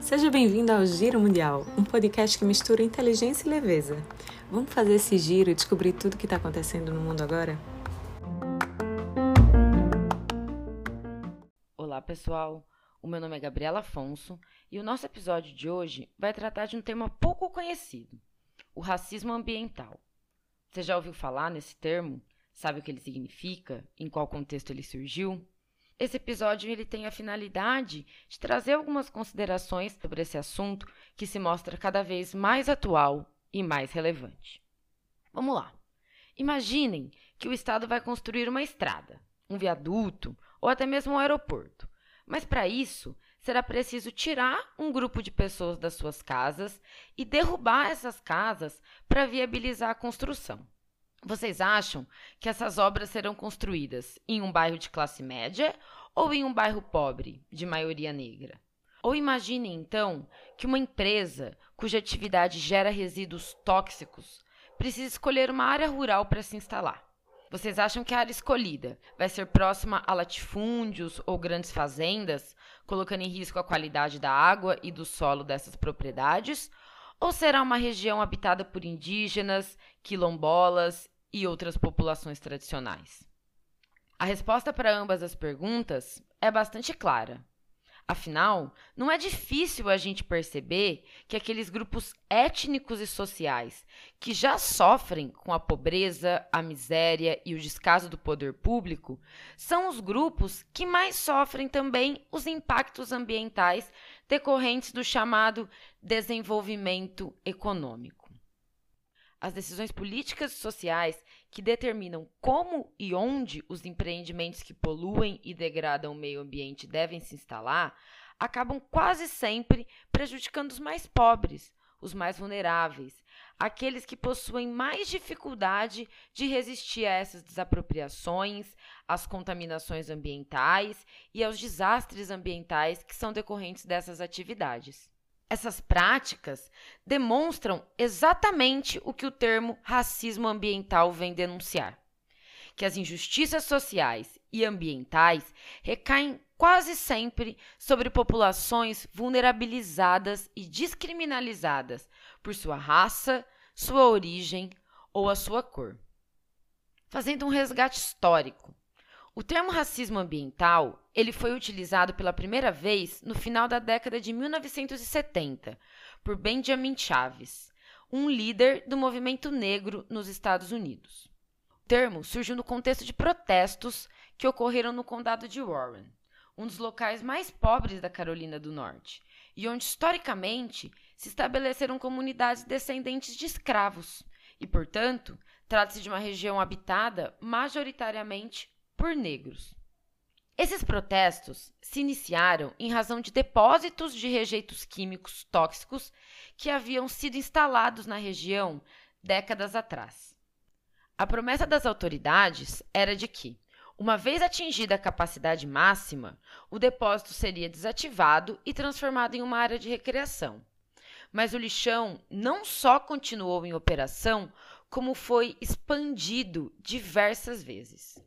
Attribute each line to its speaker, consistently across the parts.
Speaker 1: Seja bem-vindo ao Giro Mundial, um podcast que mistura inteligência e leveza. Vamos fazer esse giro e descobrir tudo o que está acontecendo no mundo agora?
Speaker 2: Olá, pessoal. O meu nome é Gabriela Afonso e o nosso episódio de hoje vai tratar de um tema pouco conhecido: o racismo ambiental. Você já ouviu falar nesse termo? Sabe o que ele significa? Em qual contexto ele surgiu? Esse episódio ele tem a finalidade de trazer algumas considerações sobre esse assunto que se mostra cada vez mais atual e mais relevante. Vamos lá. Imaginem que o Estado vai construir uma estrada, um viaduto ou até mesmo um aeroporto. Mas para isso, será preciso tirar um grupo de pessoas das suas casas e derrubar essas casas para viabilizar a construção. Vocês acham que essas obras serão construídas em um bairro de classe média ou em um bairro pobre, de maioria negra? Ou imagine então que uma empresa cuja atividade gera resíduos tóxicos precisa escolher uma área rural para se instalar. Vocês acham que a área escolhida vai ser próxima a latifúndios ou grandes fazendas, colocando em risco a qualidade da água e do solo dessas propriedades? Ou será uma região habitada por indígenas, quilombolas e outras populações tradicionais? A resposta para ambas as perguntas é bastante clara. Afinal, não é difícil a gente perceber que aqueles grupos étnicos e sociais que já sofrem com a pobreza, a miséria e o descaso do poder público são os grupos que mais sofrem também os impactos ambientais decorrentes do chamado desenvolvimento econômico. As decisões políticas e sociais que determinam como e onde os empreendimentos que poluem e degradam o meio ambiente devem se instalar, acabam quase sempre prejudicando os mais pobres, os mais vulneráveis, aqueles que possuem mais dificuldade de resistir a essas desapropriações, às contaminações ambientais e aos desastres ambientais que são decorrentes dessas atividades. Essas práticas demonstram exatamente o que o termo racismo ambiental vem denunciar: que as injustiças sociais e ambientais recaem quase sempre sobre populações vulnerabilizadas e descriminalizadas por sua raça, sua origem ou a sua cor. Fazendo um resgate histórico, o termo racismo ambiental ele foi utilizado pela primeira vez no final da década de 1970 por Benjamin Chaves, um líder do movimento negro nos Estados Unidos. O termo surgiu no contexto de protestos que ocorreram no condado de Warren, um dos locais mais pobres da Carolina do Norte, e onde historicamente se estabeleceram comunidades descendentes de escravos, e, portanto, trata-se de uma região habitada majoritariamente por negros. Esses protestos se iniciaram em razão de depósitos de rejeitos químicos tóxicos que haviam sido instalados na região décadas atrás. A promessa das autoridades era de que, uma vez atingida a capacidade máxima, o depósito seria desativado e transformado em uma área de recreação. Mas o lixão não só continuou em operação, como foi expandido diversas vezes.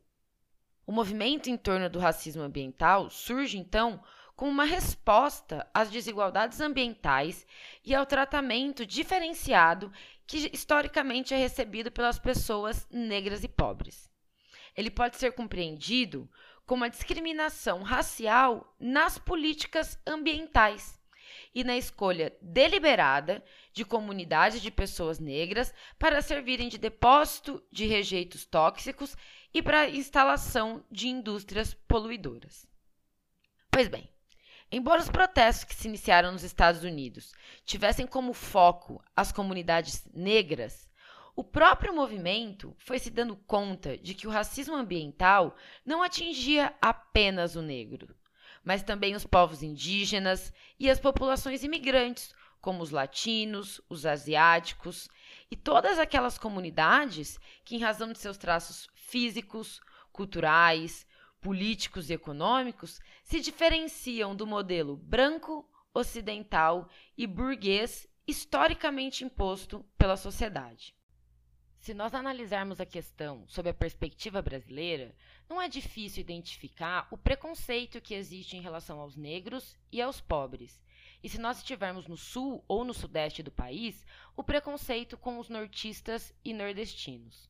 Speaker 2: O movimento em torno do racismo ambiental surge, então, como uma resposta às desigualdades ambientais e ao tratamento diferenciado que historicamente é recebido pelas pessoas negras e pobres. Ele pode ser compreendido como a discriminação racial nas políticas ambientais e na escolha deliberada de comunidades de pessoas negras para servirem de depósito de rejeitos tóxicos e para instalação de indústrias poluidoras. Pois bem, embora os protestos que se iniciaram nos Estados Unidos tivessem como foco as comunidades negras, o próprio movimento foi se dando conta de que o racismo ambiental não atingia apenas o negro, mas também os povos indígenas e as populações imigrantes, como os latinos, os asiáticos e todas aquelas comunidades que, em razão de seus traços físicos, culturais, políticos e econômicos, se diferenciam do modelo branco, ocidental e burguês historicamente imposto pela sociedade. Se nós analisarmos a questão sob a perspectiva brasileira, não é difícil identificar o preconceito que existe em relação aos negros e aos pobres. E se nós estivermos no sul ou no sudeste do país, o preconceito com os nortistas e nordestinos.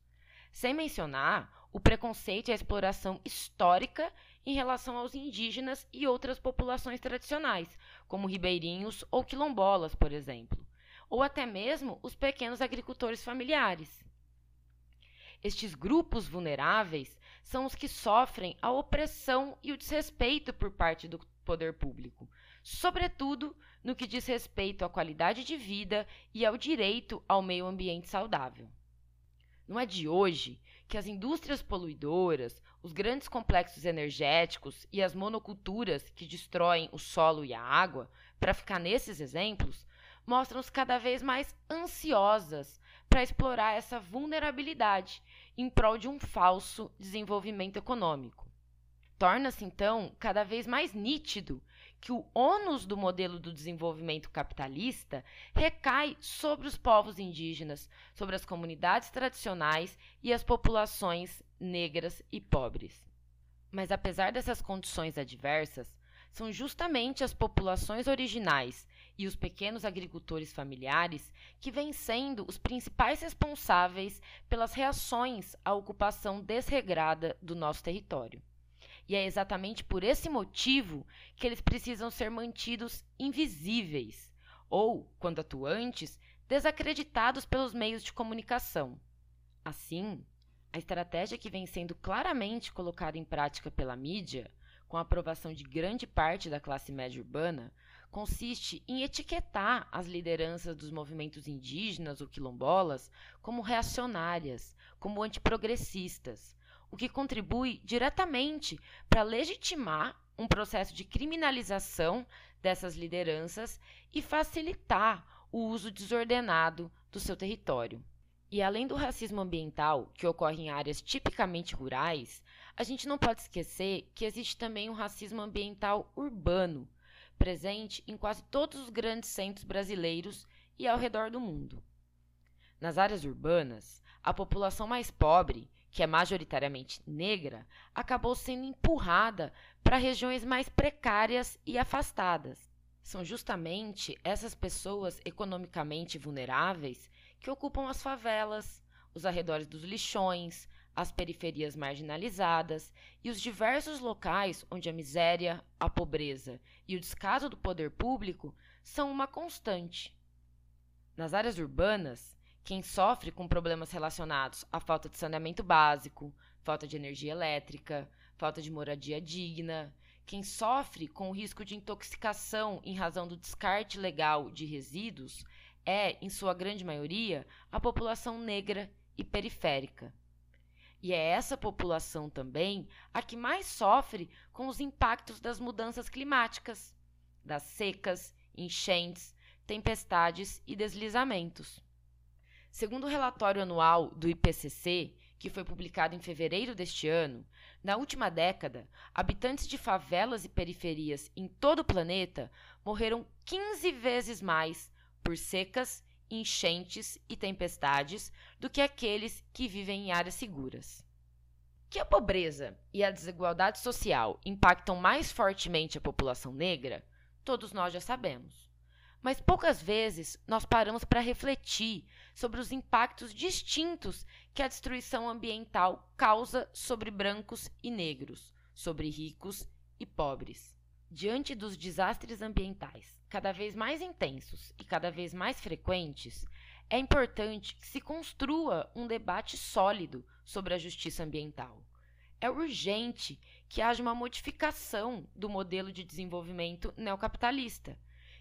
Speaker 2: Sem mencionar o preconceito e a exploração histórica em relação aos indígenas e outras populações tradicionais, como ribeirinhos ou quilombolas, por exemplo, ou até mesmo os pequenos agricultores familiares. Estes grupos vulneráveis são os que sofrem a opressão e o desrespeito por parte do poder público, sobretudo no que diz respeito à qualidade de vida e ao direito ao meio ambiente saudável. Não é de hoje que as indústrias poluidoras, os grandes complexos energéticos e as monoculturas que destroem o solo e a água, para ficar nesses exemplos, mostram-se cada vez mais ansiosas para explorar essa vulnerabilidade em prol de um falso desenvolvimento econômico. Torna-se, então, cada vez mais nítido que o ônus do modelo do desenvolvimento capitalista recai sobre os povos indígenas, sobre as comunidades tradicionais e as populações negras e pobres. Mas apesar dessas condições adversas, são justamente as populações originais e os pequenos agricultores familiares que vêm sendo os principais responsáveis pelas reações à ocupação desregrada do nosso território. E é exatamente por esse motivo que eles precisam ser mantidos invisíveis, ou, quando atuantes, desacreditados pelos meios de comunicação. Assim, a estratégia que vem sendo claramente colocada em prática pela mídia, com a aprovação de grande parte da classe média urbana, consiste em etiquetar as lideranças dos movimentos indígenas ou quilombolas como reacionárias, como antiprogressistas, o que contribui diretamente para legitimar um processo de criminalização dessas lideranças e facilitar o uso desordenado do seu território. E além do racismo ambiental, que ocorre em áreas tipicamente rurais, a gente não pode esquecer que existe também um racismo ambiental urbano, presente em quase todos os grandes centros brasileiros e ao redor do mundo. Nas áreas urbanas, a população mais pobre que é majoritariamente negra, acabou sendo empurrada para regiões mais precárias e afastadas. São justamente essas pessoas economicamente vulneráveis que ocupam as favelas, os arredores dos lixões, as periferias marginalizadas e os diversos locais onde a miséria, a pobreza e o descaso do poder público são uma constante. Nas áreas urbanas, quem sofre com problemas relacionados à falta de saneamento básico, falta de energia elétrica, falta de moradia digna, quem sofre com o risco de intoxicação em razão do descarte legal de resíduos é, em sua grande maioria, a população negra e periférica. E é essa população também a que mais sofre com os impactos das mudanças climáticas, das secas, enchentes, tempestades e deslizamentos. Segundo o relatório anual do IPCC, que foi publicado em fevereiro deste ano, na última década, habitantes de favelas e periferias em todo o planeta morreram 15 vezes mais por secas, enchentes e tempestades do que aqueles que vivem em áreas seguras. Que a pobreza e a desigualdade social impactam mais fortemente a população negra, todos nós já sabemos. Mas poucas vezes nós paramos para refletir sobre os impactos distintos que a destruição ambiental causa sobre brancos e negros, sobre ricos e pobres. Diante dos desastres ambientais cada vez mais intensos e cada vez mais frequentes, é importante que se construa um debate sólido sobre a justiça ambiental. É urgente que haja uma modificação do modelo de desenvolvimento neocapitalista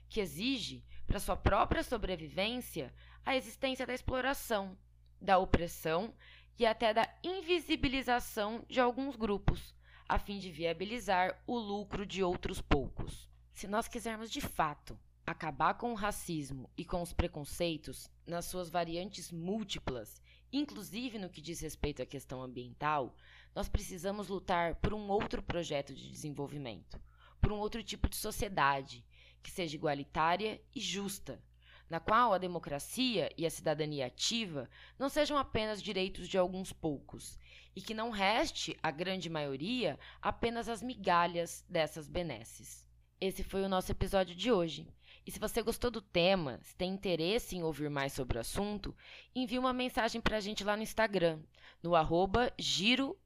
Speaker 2: que exige, para sua própria sobrevivência, a existência da exploração, da opressão e até da invisibilização de alguns grupos, a fim de viabilizar o lucro de outros poucos. Se nós quisermos de fato acabar com o racismo e com os preconceitos nas suas variantes múltiplas, inclusive no que diz respeito à questão ambiental, nós precisamos lutar por um outro projeto de desenvolvimento, por um outro tipo de sociedade que seja igualitária e justa. na qual a democracia e a cidadania ativa não sejam apenas direitos de alguns poucos e que não reste à grande maioria apenas as migalhas dessas benesses. Esse foi o nosso episódio de hoje. E se você gostou do tema, se tem interesse em ouvir mais sobre o assunto, envie uma mensagem para a gente lá no Instagram, no arroba giro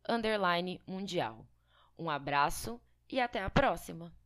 Speaker 2: mundial. Um abraço e até a próxima!